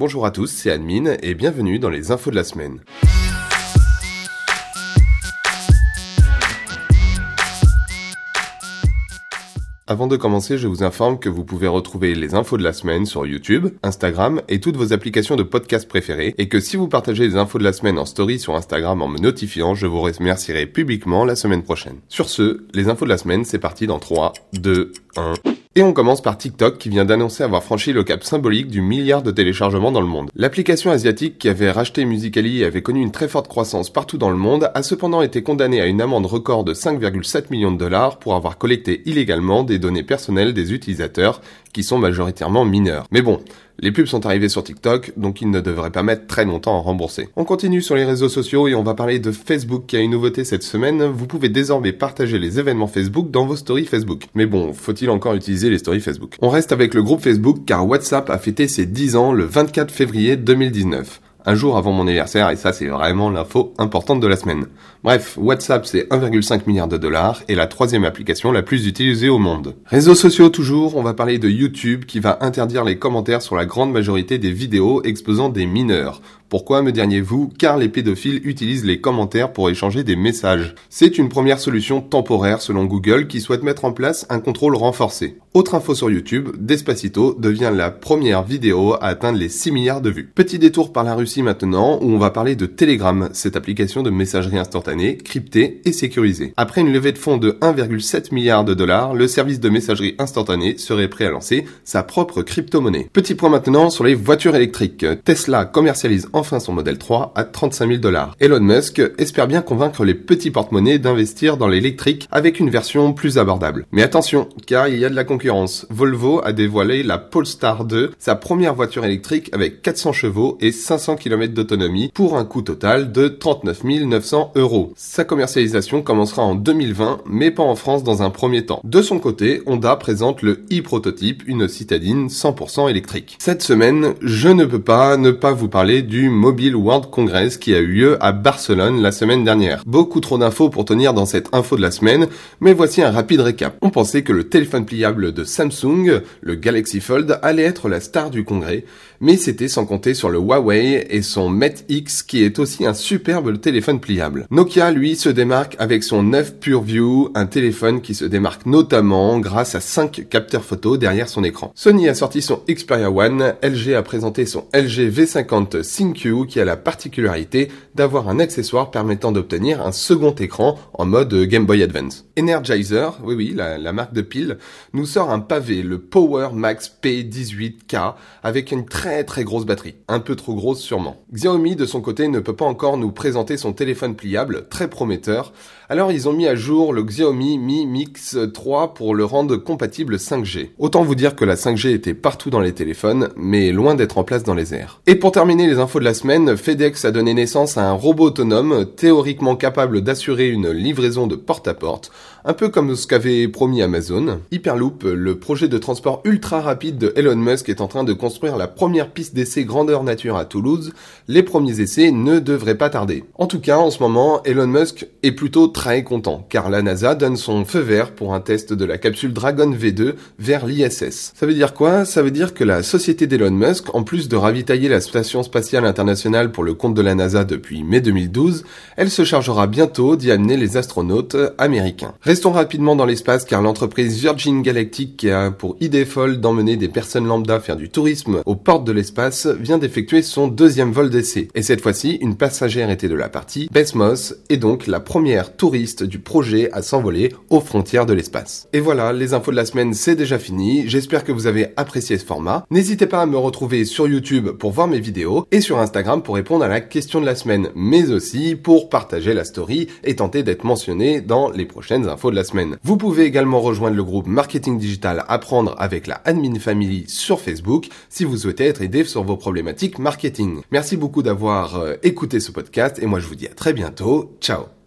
Bonjour à tous, c'est Admin et bienvenue dans les infos de la semaine. Avant de commencer, je vous informe que vous pouvez retrouver les infos de la semaine sur YouTube, Instagram et toutes vos applications de podcast préférées et que si vous partagez les infos de la semaine en story sur Instagram en me notifiant, je vous remercierai publiquement la semaine prochaine. Sur ce, les infos de la semaine, c'est parti dans 3, 2, 1... Et on commence par TikTok qui vient d'annoncer avoir franchi le cap symbolique du milliard de téléchargements dans le monde. L'application asiatique qui avait racheté Musically et avait connu une très forte croissance partout dans le monde a cependant été condamnée à une amende record de 5,7 millions de dollars pour avoir collecté illégalement des données personnelles des utilisateurs qui sont majoritairement mineurs. Mais bon, les pubs sont arrivées sur TikTok, donc ils ne devraient pas mettre très longtemps à rembourser. On continue sur les réseaux sociaux et on va parler de Facebook qui a une nouveauté cette semaine. Vous pouvez désormais partager les événements Facebook dans vos stories Facebook. Mais bon, faut-il encore utiliser les stories Facebook? On reste avec le groupe Facebook car WhatsApp a fêté ses 10 ans le 24 février 2019 un jour avant mon anniversaire, et ça c'est vraiment l'info importante de la semaine. Bref, WhatsApp c'est 1,5 milliard de dollars et la troisième application la plus utilisée au monde. Réseaux sociaux toujours, on va parler de YouTube qui va interdire les commentaires sur la grande majorité des vidéos exposant des mineurs. Pourquoi me diriez-vous Car les pédophiles utilisent les commentaires pour échanger des messages? C'est une première solution temporaire selon Google qui souhaite mettre en place un contrôle renforcé. Autre info sur YouTube, Despacito devient la première vidéo à atteindre les 6 milliards de vues. Petit détour par la Russie maintenant où on va parler de Telegram, cette application de messagerie instantanée, cryptée et sécurisée. Après une levée de fonds de 1,7 milliard de dollars, le service de messagerie instantanée serait prêt à lancer sa propre crypto-monnaie. Petit point maintenant sur les voitures électriques. Tesla commercialise enfin son modèle 3 à 35 000 dollars. Elon Musk espère bien convaincre les petits porte-monnaies d'investir dans l'électrique avec une version plus abordable. Mais attention, car il y a de la concurrence. Volvo a dévoilé la Polestar 2, sa première voiture électrique avec 400 chevaux et 500 km d'autonomie pour un coût total de 39 900 euros. Sa commercialisation commencera en 2020, mais pas en France dans un premier temps. De son côté, Honda présente le e-prototype, une citadine 100% électrique. Cette semaine, je ne peux pas ne pas vous parler du Mobile World Congress qui a eu lieu à Barcelone la semaine dernière. Beaucoup trop d'infos pour tenir dans cette info de la semaine, mais voici un rapide récap. On pensait que le téléphone pliable de Samsung, le Galaxy Fold, allait être la star du congrès, mais c'était sans compter sur le Huawei et son Mate X qui est aussi un superbe téléphone pliable. Nokia, lui, se démarque avec son 9 PureView, un téléphone qui se démarque notamment grâce à 5 capteurs photo derrière son écran. Sony a sorti son Xperia One, LG a présenté son LG V50 Qui a la particularité d'avoir un accessoire permettant d'obtenir un second écran en mode Game Boy Advance. Energizer, oui oui, la, la marque de pile, nous sort un pavé, le Power Max P18K, avec une très très grosse batterie. Un peu trop grosse sûrement. Xiaomi de son côté ne peut pas encore nous présenter son téléphone pliable, très prometteur. Alors ils ont mis à jour le Xiaomi Mi Mix 3 pour le rendre compatible 5G. Autant vous dire que la 5G était partout dans les téléphones, mais loin d'être en place dans les airs. Et pour terminer les infos de la semaine, FedEx a donné naissance à un robot autonome théoriquement capable d'assurer une livraison de porte-à-porte, un peu comme ce qu'avait promis Amazon. Hyperloop, le projet de transport ultra rapide de Elon Musk est en train de construire la première piste d'essai grandeur nature à Toulouse, les premiers essais ne devraient pas tarder. En tout cas, en ce moment, Elon Musk est plutôt très content, car la NASA donne son feu vert pour un test de la capsule Dragon V2 vers l'ISS. Ça veut dire quoi? Ça veut dire que la société d'Elon Musk, en plus de ravitailler la station spatiale internationale pour le compte de la NASA depuis mai 2012, elle se chargera bientôt d'y amener les astronautes américains. Restons rapidement dans l'espace car l'entreprise Virgin Galactic qui a pour idée folle d'emmener des personnes lambda faire du tourisme aux portes de l'espace vient d'effectuer son deuxième vol d'essai. Et cette fois-ci, une passagère était de la partie. Besmos est donc la première touriste du projet à s'envoler aux frontières de l'espace. Et voilà, les infos de la semaine, c'est déjà fini. J'espère que vous avez apprécié ce format. N'hésitez pas à me retrouver sur YouTube pour voir mes vidéos et sur Instagram pour répondre à la question de la semaine, mais aussi pour partager la story et tenter d'être mentionné dans les prochaines infos de la semaine. Vous pouvez également rejoindre le groupe Marketing Digital Apprendre avec la Admin Family sur Facebook si vous souhaitez être aidé sur vos problématiques marketing. Merci beaucoup d'avoir euh, écouté ce podcast et moi je vous dis à très bientôt. Ciao